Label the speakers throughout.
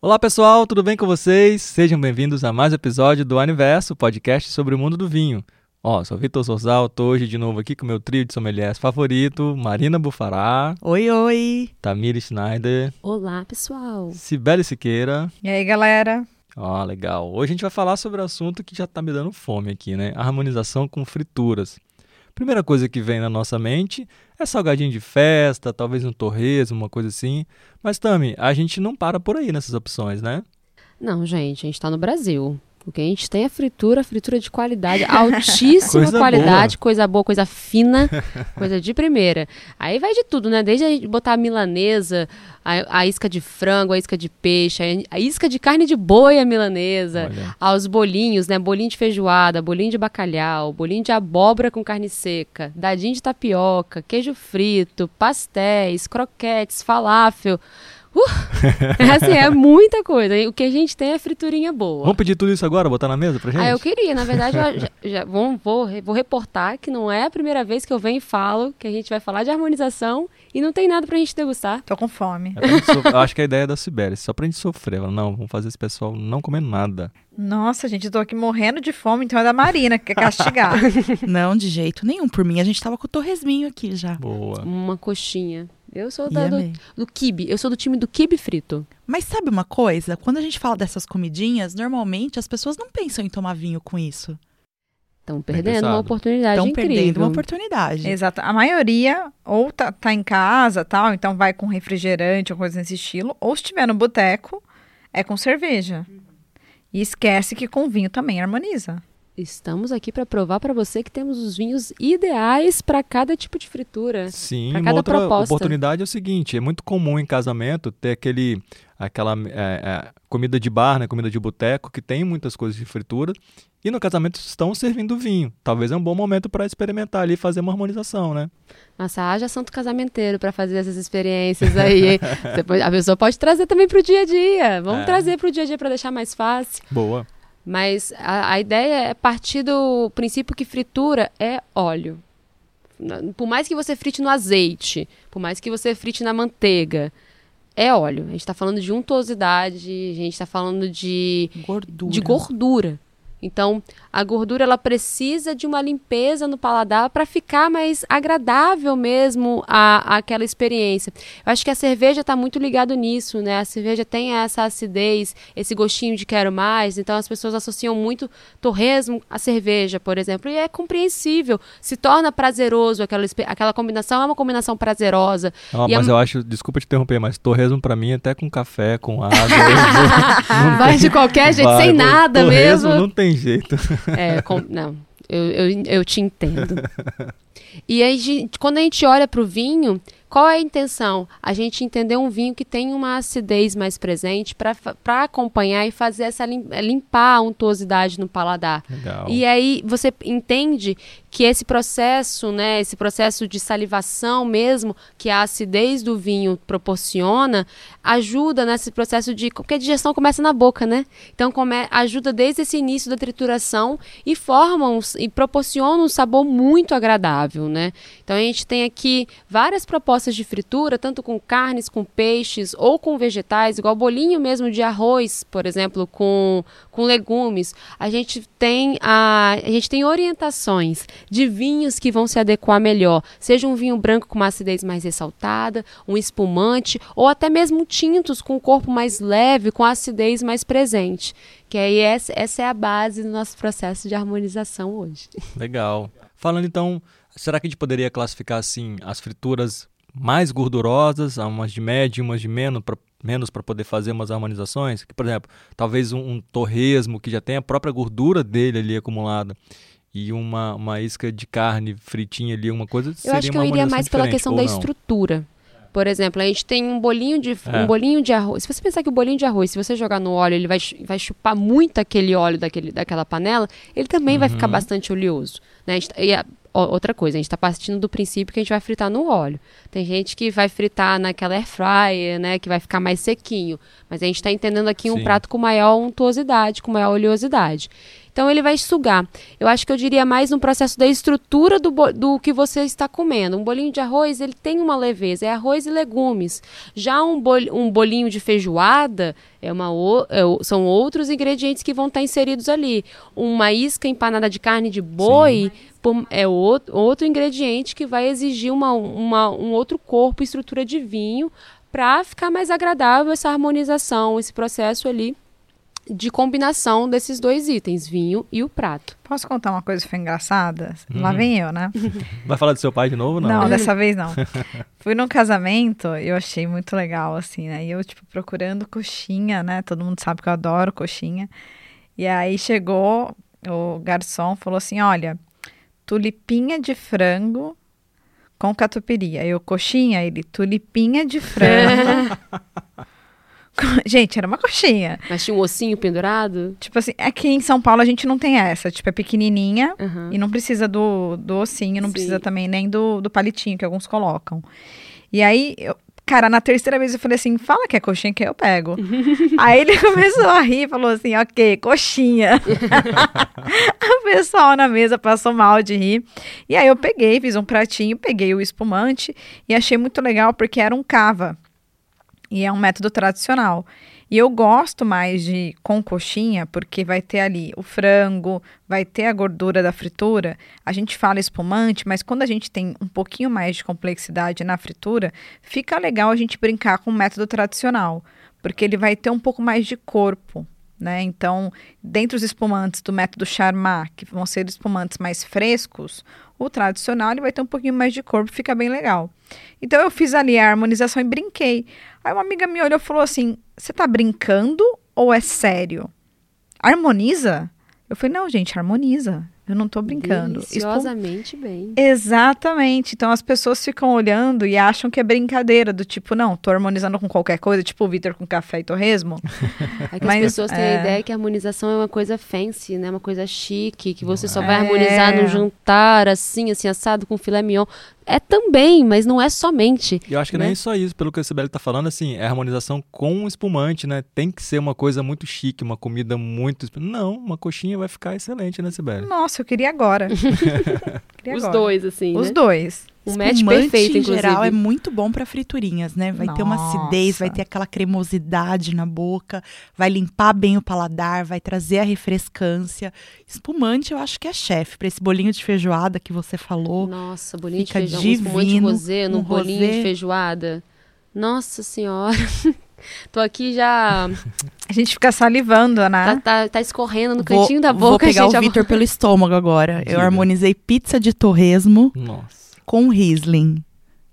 Speaker 1: Olá pessoal, tudo bem com vocês? Sejam bem-vindos a mais um episódio do Aniverso, podcast sobre o mundo do vinho. Ó, sou Vitor Sorzal, tô hoje de novo aqui com meu trio de sommeliers favorito, Marina Bufará,
Speaker 2: Oi, oi!
Speaker 1: Tamira Schneider,
Speaker 3: Olá, pessoal.
Speaker 1: Sibeli Siqueira.
Speaker 2: E aí, galera?
Speaker 1: Ó, legal. Hoje a gente vai falar sobre o assunto que já tá me dando fome aqui, né? Harmonização com frituras. Primeira coisa que vem na nossa mente é salgadinho de festa, talvez um torresmo, uma coisa assim. Mas, Tami, a gente não para por aí nessas opções, né?
Speaker 3: Não, gente, a gente tá no Brasil. O que a gente tem é fritura, fritura de qualidade, altíssima
Speaker 1: Coisa
Speaker 3: qualidade, coisa boa, coisa fina, coisa de primeira. Aí vai de tudo, né? Desde a gente botar a milanesa, a, a isca de frango, a isca de peixe, a, a isca de carne de boi, a milanesa,
Speaker 1: Olha.
Speaker 3: aos bolinhos, né? Bolinho de feijoada, bolinho de bacalhau, bolinho de abóbora com carne seca, dadinho de tapioca, queijo frito, pastéis, croquetes, falafel. Uh, assim, é muita coisa. O que a gente tem é friturinha boa.
Speaker 1: Vamos pedir tudo isso agora, botar na mesa pra gente?
Speaker 3: Ah, eu queria, na verdade, eu já, já- vou, vou, vou reportar que não é a primeira vez que eu venho e falo que a gente vai falar de harmonização e não tem nada pra gente degustar.
Speaker 2: Tô com fome.
Speaker 1: É so- Eu acho que a ideia é da Sibeli, só pra gente sofrer. Não, vamos fazer esse pessoal não comer nada.
Speaker 2: Nossa, gente, eu tô aqui morrendo de fome, então é da Marina que quer castigar.
Speaker 4: Não, de jeito nenhum. Por mim, a gente tava com o torresminho aqui já.
Speaker 1: Boa.
Speaker 3: Uma coxinha. Eu sou da, do, do quibe. Eu sou do time do quibe frito.
Speaker 4: Mas sabe uma coisa? Quando a gente fala dessas comidinhas, normalmente as pessoas não pensam em tomar vinho com isso.
Speaker 3: Estão perdendo uma oportunidade
Speaker 4: Estão
Speaker 3: incrível.
Speaker 4: perdendo uma oportunidade.
Speaker 2: Exato. A maioria ou tá, tá em casa, tal, então vai com refrigerante ou coisa nesse estilo, ou se estiver no boteco, é com cerveja. E esquece que com vinho também harmoniza.
Speaker 3: Estamos aqui pra provar pra você que temos os vinhos ideais pra cada tipo de fritura.
Speaker 1: Sim,
Speaker 3: Pra
Speaker 1: uma
Speaker 3: cada
Speaker 1: outra
Speaker 3: proposta.
Speaker 1: oportunidade é o seguinte: é muito comum em casamento ter aquele, aquela é, é, comida de bar, né, comida de boteco, que tem muitas coisas de fritura, e no casamento estão servindo vinho. Talvez é um bom momento para experimentar ali e fazer uma harmonização, né?
Speaker 3: Nossa, haja santo casamenteiro pra fazer essas experiências aí. pode- a pessoa pode trazer também pro dia a dia. Vamos
Speaker 1: É.
Speaker 3: trazer pro dia a dia pra deixar mais fácil.
Speaker 1: Boa.
Speaker 3: Mas a, a ideia é partir do princípio que fritura é óleo. Por mais que você frite no azeite, por mais que você frite na manteiga, é óleo. A gente está falando de untuosidade, a gente está falando de,
Speaker 4: Gordura.
Speaker 3: de gordura. Então, a gordura ela precisa de uma limpeza no paladar para ficar mais agradável mesmo a, aquela experiência. Eu acho que a cerveja está muito ligado nisso, né? A cerveja tem essa acidez, esse gostinho de quero mais. Então, as pessoas associam muito torresmo à cerveja, por exemplo, e é compreensível. Se torna prazeroso aquela, aquela combinação, é uma combinação prazerosa. A-
Speaker 1: mas eu acho, desculpa te interromper, mas torresmo para mim até com café, com água. vou-
Speaker 3: Vai
Speaker 1: tem-
Speaker 3: de qualquer jeito,
Speaker 1: vai,
Speaker 3: sem
Speaker 1: vou-
Speaker 3: nada mesmo.
Speaker 1: Não tem jeito.
Speaker 3: É, com- não, eu, eu, eu te entendo. E aí, gente, quando a gente olha para o vinho, qual é a intenção? A gente entender um vinho que tem uma acidez mais presente para acompanhar e fazer essa lim- limpar a untuosidade no paladar.
Speaker 1: Legal.
Speaker 3: E aí você entende que esse processo, né, esse processo de salivação mesmo, que a acidez do vinho proporciona, ajuda nesse processo de porque a digestão começa na boca, né? Então come, ajuda desde esse início da trituração e forma um, e proporciona um sabor muito agradável, né? Então a gente tem aqui várias propostas de fritura, tanto com carnes, com peixes ou com vegetais, igual bolinho mesmo de arroz, por exemplo, com, com legumes. A gente tem a, a gente tem orientações de vinhos que vão se adequar melhor, seja um vinho branco com uma acidez mais ressaltada, um espumante ou até mesmo tintos com o corpo mais leve, com acidez mais presente. Que aí essa, essa é a base do nosso processo de harmonização hoje.
Speaker 1: Legal. Falando então, será que a gente poderia classificar assim as frituras mais gordurosas, umas de média e umas de menos para menos para poder fazer umas harmonizações? Que, por exemplo, talvez um, um torresmo que já tem a própria gordura dele ali acumulada e uma, uma isca de carne fritinha ali, uma coisa
Speaker 3: Eu acho que eu iria mais pela questão da
Speaker 1: não?
Speaker 3: estrutura. Por exemplo, a gente tem um bolinho de
Speaker 1: É.
Speaker 3: um bolinho de arroz. Se você pensar que o bolinho de arroz, se você jogar no óleo, ele vai, vai chupar muito aquele óleo daquele, daquela panela, ele também vai
Speaker 1: Uhum.
Speaker 3: ficar bastante oleoso. Né? Gente- E a- outra coisa, a gente está partindo do princípio que a gente vai fritar no óleo. Tem gente que vai fritar naquela air fryer, né, que vai ficar mais sequinho. Mas a gente está entendendo aqui um
Speaker 1: Sim.
Speaker 3: prato com maior untuosidade, com maior oleosidade. Então ele vai sugar. Eu acho que eu diria mais no processo da estrutura do, do que você está comendo. Um bolinho de arroz, ele tem uma leveza, é arroz e legumes. Já um, bol- um bolinho de feijoada é uma o- é são outros ingredientes que vão estar inseridos ali. Uma isca empanada de carne de boi pô, é outro, outro ingrediente que vai exigir uma, uma- um outro corpo, estrutura de vinho, para ficar mais agradável essa harmonização, esse processo ali de combinação desses dois itens, vinho e o prato.
Speaker 2: Posso contar uma coisa que foi engraçada?
Speaker 1: Uhum.
Speaker 2: Lá vem eu, né?
Speaker 1: Vai falar do seu pai de novo? Não.
Speaker 2: Não, dessa vez não. Fui num casamento, eu achei muito legal, assim, né? E eu, tipo, procurando coxinha, né? Todo mundo sabe que eu adoro coxinha. E aí chegou o garçom, falou assim: olha, tulipinha de frango com catupiry. Aí eu, coxinha, ele, tulipinha de frango. Gente, era uma coxinha.
Speaker 3: Mas tinha um ossinho pendurado?
Speaker 2: Tipo assim, aqui em São Paulo a gente não tem essa. Tipo, é pequenininha
Speaker 3: Aham.
Speaker 2: e não precisa do, do ossinho, não
Speaker 3: Sim.
Speaker 2: precisa também nem do, do palitinho que alguns colocam. E aí, eu- cara, na terceira vez eu falei assim, fala que é coxinha que eu pego. aí ele começou a rir e falou assim, ok, coxinha. o pessoal na mesa passou mal de rir. E aí eu peguei, fiz um pratinho, peguei o espumante e achei muito legal porque era um cava. E é um método tradicional. E eu gosto mais de com coxinha, porque vai ter ali o frango, vai ter a gordura da fritura. A gente fala espumante, mas quando a gente tem um pouquinho mais de complexidade na fritura, fica legal a gente brincar com o método tradicional, porque ele vai ter um pouco mais de corpo. Né? Então, dentre os espumantes do método Charmat, que vão ser espumantes mais frescos, o tradicional ele vai ter um pouquinho mais de corpo, fica bem legal. Então eu fiz ali a harmonização e brinquei. Aí uma amiga me olhou e falou assim: Você tá brincando ou é sério? Harmoniza? Eu falei: Não, gente, harmoniza. Eu não tô brincando.
Speaker 3: Deliciosamente bem.
Speaker 2: Exatamente. Então as pessoas ficam olhando e acham que é brincadeira, do tipo, não, tô harmonizando com qualquer coisa, tipo o Vitor com café e torresmo.
Speaker 3: É que
Speaker 2: Mas,
Speaker 3: as pessoas têm
Speaker 2: é.
Speaker 3: a ideia que a harmonização é uma coisa fancy, né? Uma coisa chique, que você só vai
Speaker 2: É.
Speaker 3: harmonizar no jantar, assim, assim, assado com filé mignon. É também, mas não é somente.
Speaker 1: E eu acho que
Speaker 3: né?
Speaker 1: nem só isso, pelo que a Sibeli tá falando, assim, é harmonização com espumante, né? Tem que ser uma coisa muito chique, uma comida muito. Não, uma coxinha vai ficar excelente, né, Sibeli?
Speaker 2: Nossa, eu queria agora. Queria
Speaker 3: Os
Speaker 2: agora.
Speaker 3: dois, assim,
Speaker 2: Os
Speaker 3: né?
Speaker 2: dois.
Speaker 3: Um match perfeito,
Speaker 4: em
Speaker 3: inclusive.
Speaker 4: geral, é muito bom para friturinhas, né? Vai ter uma acidez, vai
Speaker 2: Nossa.
Speaker 4: ter aquela cremosidade na boca, vai limpar bem o paladar, vai trazer a refrescância. Espumante, eu acho que é chefe. Para esse bolinho de feijoada que você falou,
Speaker 3: Nossa, bolinho
Speaker 4: Fica
Speaker 3: de feijão, um espumante
Speaker 4: divino,
Speaker 3: rosé num
Speaker 4: um
Speaker 3: bolinho
Speaker 4: rosé.
Speaker 3: de feijoada. Nossa senhora. Tô aqui já.
Speaker 2: A gente fica salivando,
Speaker 3: Tá,
Speaker 2: né?
Speaker 3: tá, tá escorrendo no
Speaker 4: vou,
Speaker 3: cantinho da
Speaker 4: vou
Speaker 3: boca,
Speaker 4: pegar
Speaker 3: gente.
Speaker 4: o
Speaker 3: a-
Speaker 4: Vitor pelo estômago agora.
Speaker 1: Diga.
Speaker 4: Eu harmonizei pizza de torresmo
Speaker 1: Nossa.
Speaker 4: Com Riesling.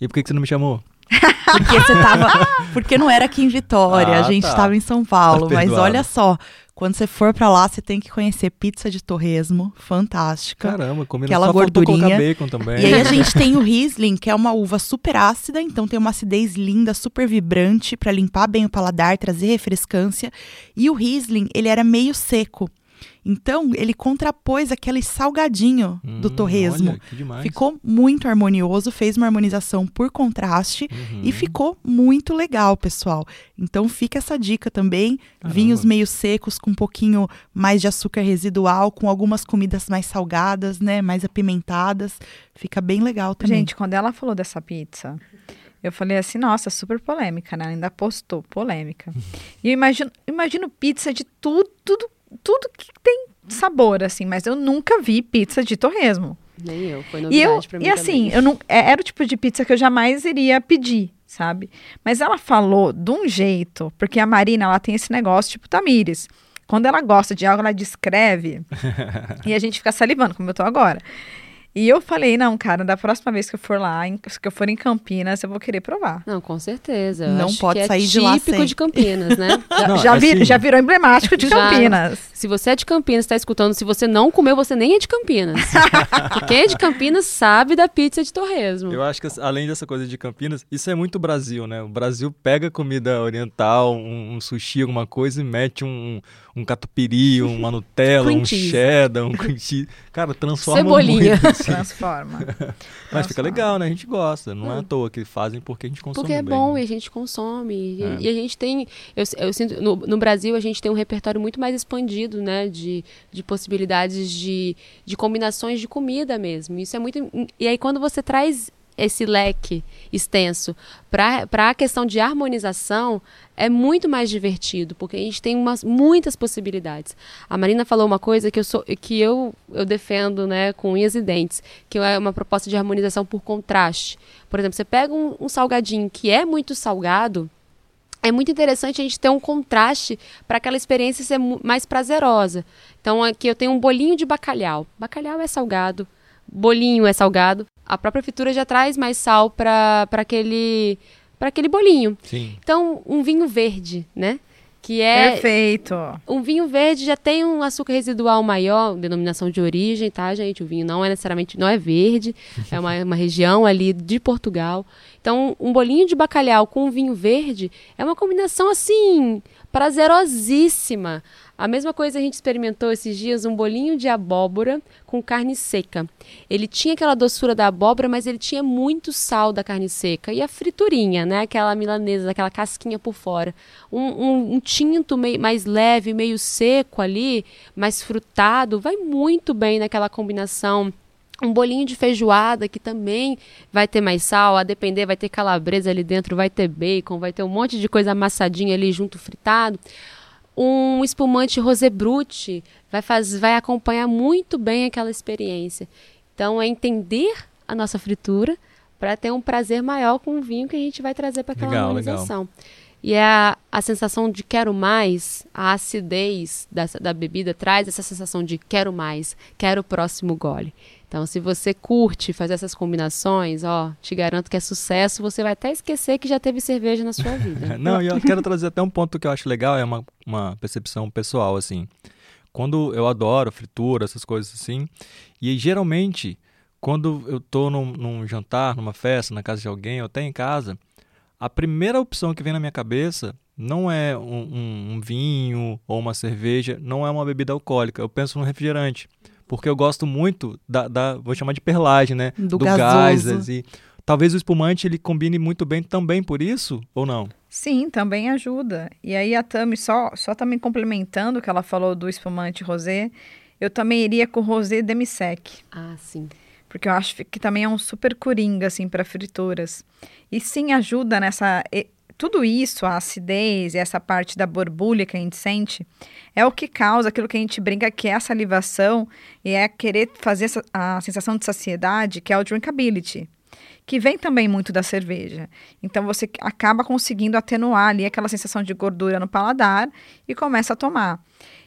Speaker 1: E por que, que você não me chamou?
Speaker 4: Porque você tava. Porque não era aqui em Vitória,
Speaker 1: Ah,
Speaker 4: a gente
Speaker 1: tá.
Speaker 4: estava em São Paulo.
Speaker 1: Tá
Speaker 4: mas olha só, quando você for pra lá, você tem que conhecer pizza de torresmo, fantástica.
Speaker 1: Caramba, comida
Speaker 4: Aquela
Speaker 1: só
Speaker 4: gordurinha.
Speaker 1: bacon também.
Speaker 4: E aí a gente tem o Riesling, que é uma uva super ácida, então tem uma acidez linda, super vibrante pra limpar bem o paladar, trazer refrescância. E o Riesling, ele era meio seco. Então, ele contrapôs aquele salgadinho do
Speaker 1: Hum,
Speaker 4: torresmo.
Speaker 1: Olha, que demais.
Speaker 4: Ficou muito harmonioso, fez uma harmonização por contraste
Speaker 1: Uhum.
Speaker 4: e ficou muito legal, pessoal. Então fica essa dica também.
Speaker 1: Caramba.
Speaker 4: Vinhos meio secos, com um pouquinho mais de açúcar residual, com algumas comidas mais salgadas, né? Mais apimentadas. Fica bem legal também.
Speaker 2: Gente, quando ela falou dessa pizza, eu falei assim, nossa, super polêmica, né? Ela ainda postou, polêmica. E eu imagino, imagino pizza de tudo, tudo, tudo que tem sabor, assim, mas eu nunca vi pizza de torresmo.
Speaker 3: Nem eu, foi
Speaker 2: E,
Speaker 3: novidade
Speaker 2: eu,
Speaker 3: pra mim
Speaker 2: e assim,
Speaker 3: também.
Speaker 2: eu não, é- era o tipo de pizza que eu jamais iria pedir, sabe? Mas ela falou de um jeito, porque a Marina, ela tem esse negócio tipo Tamires. Quando ela gosta de algo, ela descreve e a gente fica salivando, como eu tô agora. E eu falei, não, cara, da próxima vez que eu for lá, em- que eu for em Campinas, eu vou querer provar.
Speaker 3: Não, com certeza. Eu
Speaker 4: Não
Speaker 3: acho
Speaker 4: pode
Speaker 3: que é
Speaker 4: sair de lá
Speaker 3: típico
Speaker 4: sem.
Speaker 3: de Campinas, né?
Speaker 1: Não,
Speaker 2: já,
Speaker 1: é
Speaker 2: vi-
Speaker 1: assim.
Speaker 2: já virou emblemático de
Speaker 3: Já.
Speaker 2: Campinas.
Speaker 3: se você é de Campinas, está escutando, se você não comeu, você nem é de Campinas. Quem é de Campinas sabe da pizza de torresmo.
Speaker 1: Eu acho que além dessa coisa de Campinas, isso é muito Brasil, né? O Brasil pega comida oriental, um, um sushi, alguma coisa e mete um, um catupiry, uma Nutella, um cheddar, um cream cheese. Cara, transforma
Speaker 3: Cebolinha.
Speaker 1: muito. Assim.
Speaker 2: Transforma.
Speaker 1: Mas fica legal, né? A gente gosta. Não hum. é à toa que fazem porque a gente consome
Speaker 3: Porque é
Speaker 1: bem,
Speaker 3: bom
Speaker 1: né?
Speaker 3: e a gente consome. É. E, a gente tem... Eu, eu sinto... No, no, Brasil, a gente tem um repertório muito mais expandido, né? De, de possibilidades de, de combinações de comida mesmo. Isso é muito... E aí, quando você traz esse leque extenso para a questão de harmonização é muito mais divertido, porque a gente tem umas, muitas possibilidades. A Marina falou uma coisa que eu, sou, que eu, eu defendo né, com unhas e dentes, que é uma proposta de harmonização por contraste. Por exemplo, você pega um, um salgadinho que é muito salgado, é muito interessante a gente ter um contraste para aquela experiência ser mais prazerosa. Então, aqui eu tenho um bolinho de bacalhau. Bacalhau é salgado, bolinho é salgado, a própria fritura já traz mais sal para aquele para aquele bolinho.
Speaker 1: Sim.
Speaker 3: Então, um vinho verde, né? Que é
Speaker 2: Perfeito.
Speaker 3: Um vinho verde já tem um açúcar residual maior, denominação de origem, tá, gente? O vinho não é necessariamente não é verde, é uma, uma região ali de Portugal. Então, um bolinho de bacalhau com um vinho verde é uma combinação assim prazerosíssima. A mesma coisa a gente experimentou esses dias um bolinho de abóbora com carne seca. Ele tinha aquela doçura da abóbora, mas ele tinha muito sal da carne seca. E a friturinha, né? Aquela milanesa, aquela casquinha por fora. Um, um, um tinto meio, mais leve, meio seco ali, mais frutado, vai muito bem naquela combinação um bolinho de feijoada que também vai ter mais sal, a depender vai ter calabresa ali dentro, vai ter bacon, vai ter um monte de coisa amassadinha ali junto fritado um espumante rosé brut vai, faz, vai acompanhar muito bem aquela experiência. Então, é entender a nossa fritura para ter um prazer maior com o vinho que a gente vai trazer para aquela legal, harmonização. Legal. E é a, a sensação de quero mais, a acidez da, da bebida traz essa sensação de quero mais, quero o próximo gole. Então, se você curte fazer essas combinações, ó, te garanto que é sucesso. Você vai até esquecer que já teve cerveja na sua vida.
Speaker 1: Não, e eu quero trazer até um ponto que eu acho legal, é uma, uma percepção pessoal, assim. Quando eu adoro fritura, essas coisas assim, e geralmente, quando eu tô num, num jantar, numa festa, na casa de alguém, ou até em casa, a primeira opção que vem na minha cabeça não é um, um, um vinho ou uma cerveja, não é uma bebida alcoólica. Eu penso no refrigerante porque eu gosto muito da, da vou chamar de perlagem, né?
Speaker 4: Do, do gás.
Speaker 1: E talvez o espumante ele combine muito bem também por isso, ou não?
Speaker 2: Sim, também ajuda. E aí a Tami, só, só também complementando o que ela falou do espumante rosé, eu também iria com o rosé demi-sec.
Speaker 3: Ah, sim.
Speaker 2: Porque eu acho que também é um super coringa, assim, para frituras. E sim ajuda nessa tudo isso, a acidez e essa parte da borbulha que a gente sente, é o que causa aquilo que a gente brinca que é a salivação e é querer fazer essa, a sensação de saciedade, que é o drinkability, que vem também muito da cerveja. Então você acaba conseguindo atenuar ali aquela sensação de gordura no paladar e começa a tomar.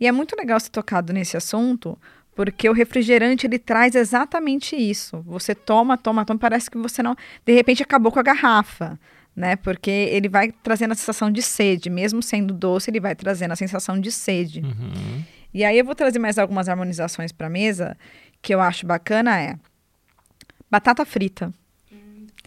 Speaker 2: E é muito legal ser tocado nesse assunto, porque o refrigerante ele traz exatamente isso. Você toma, toma, toma, parece que você não, de repente acabou com a garrafa né? Porque ele vai trazendo a sensação de sede, mesmo sendo doce, ele vai trazendo a sensação de sede.
Speaker 1: Uhum.
Speaker 2: E aí eu vou trazer mais algumas harmonizações para mesa que eu acho bacana é batata frita.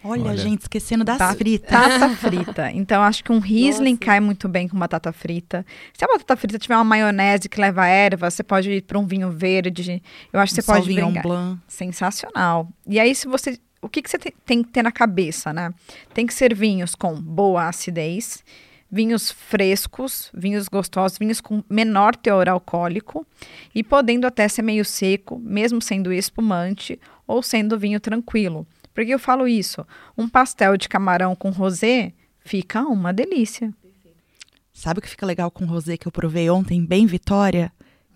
Speaker 4: Olha, Olha, gente, esquecendo das
Speaker 2: batata
Speaker 4: fritas.
Speaker 2: Batata frita. Então, acho que um Riesling Nossa. cai muito bem com batata frita. Se a batata frita tiver uma maionese que leva erva, você pode ir para um vinho verde. Eu acho que você um pode brincar.
Speaker 4: Blanc.
Speaker 2: Sensacional. E aí, se você o que, que você tem, tem que ter na cabeça, né? Tem que ser vinhos com boa acidez, vinhos frescos, vinhos gostosos, vinhos com menor teor alcoólico e podendo até ser meio seco, mesmo sendo espumante ou sendo vinho tranquilo. Por que eu falo isso? Um pastel de camarão com rosé fica uma delícia.
Speaker 4: Sabe o que fica legal com rosé que eu provei ontem, bem Vitória?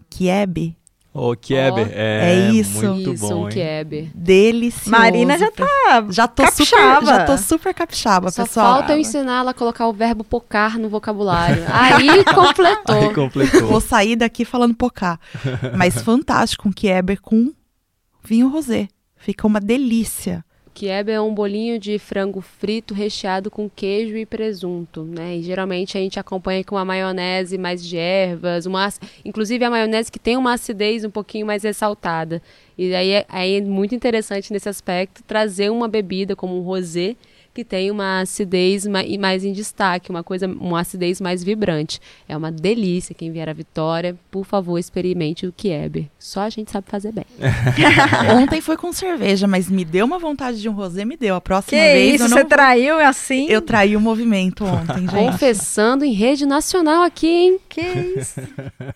Speaker 4: Kiebe.
Speaker 1: O Kieber, oh,
Speaker 4: é, é, isso.
Speaker 1: muito
Speaker 3: isso,
Speaker 1: bom,
Speaker 3: um Kieber.
Speaker 4: Delicioso.
Speaker 2: Marina já tá já tô capixaba.
Speaker 4: super, já tô super capixaba,
Speaker 3: Só
Speaker 4: pessoal.
Speaker 3: falta eu ensinar ela a colocar o verbo pocar no vocabulário. Aí completou.
Speaker 1: Aí completou.
Speaker 4: Vou sair daqui falando pocar. Mas fantástico um Kieber com vinho rosé. Fica uma delícia.
Speaker 3: Kiebe é um bolinho de frango frito recheado com queijo e presunto, né? E geralmente a gente acompanha com uma maionese mais de ervas, uma, inclusive a maionese que tem uma acidez um pouquinho mais ressaltada. E aí é, aí é muito interessante nesse aspecto trazer uma bebida como um rosé que tem uma acidez mais em destaque, uma coisa, uma acidez mais vibrante. É uma delícia. Quem vier a Vitória, por favor, experimente o Kieber. Só a gente sabe fazer bem.
Speaker 4: Ontem foi com cerveja, mas me deu uma vontade de um rosé, me deu. A próxima
Speaker 2: que
Speaker 4: vez
Speaker 2: isso,
Speaker 4: eu
Speaker 2: não você traiu assim?
Speaker 4: Eu traí o movimento ontem, gente.
Speaker 3: Confessando em rede nacional aqui, hein?
Speaker 2: Que isso.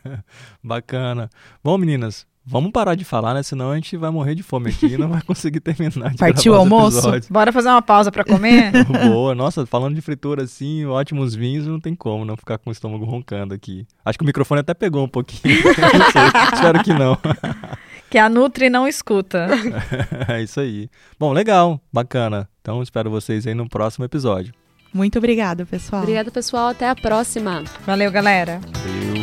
Speaker 1: Bacana. Bom, meninas, Vamos parar de falar, né? Senão a gente vai morrer de fome aqui e não vai conseguir terminar de
Speaker 4: Partiu
Speaker 1: o
Speaker 4: almoço?
Speaker 2: Bora fazer uma pausa para comer?
Speaker 1: Boa. Nossa, falando de fritura assim, ótimos vinhos, não tem como não ficar com o estômago roncando aqui. Acho que o microfone até pegou um pouquinho. não sei. Espero que não.
Speaker 2: que a Nutri não escuta.
Speaker 1: é isso aí. Bom, legal. Bacana. Então espero vocês aí no próximo episódio.
Speaker 4: Muito obrigada, pessoal.
Speaker 3: Obrigada, pessoal. Até a próxima.
Speaker 2: Valeu, galera.
Speaker 1: Valeu.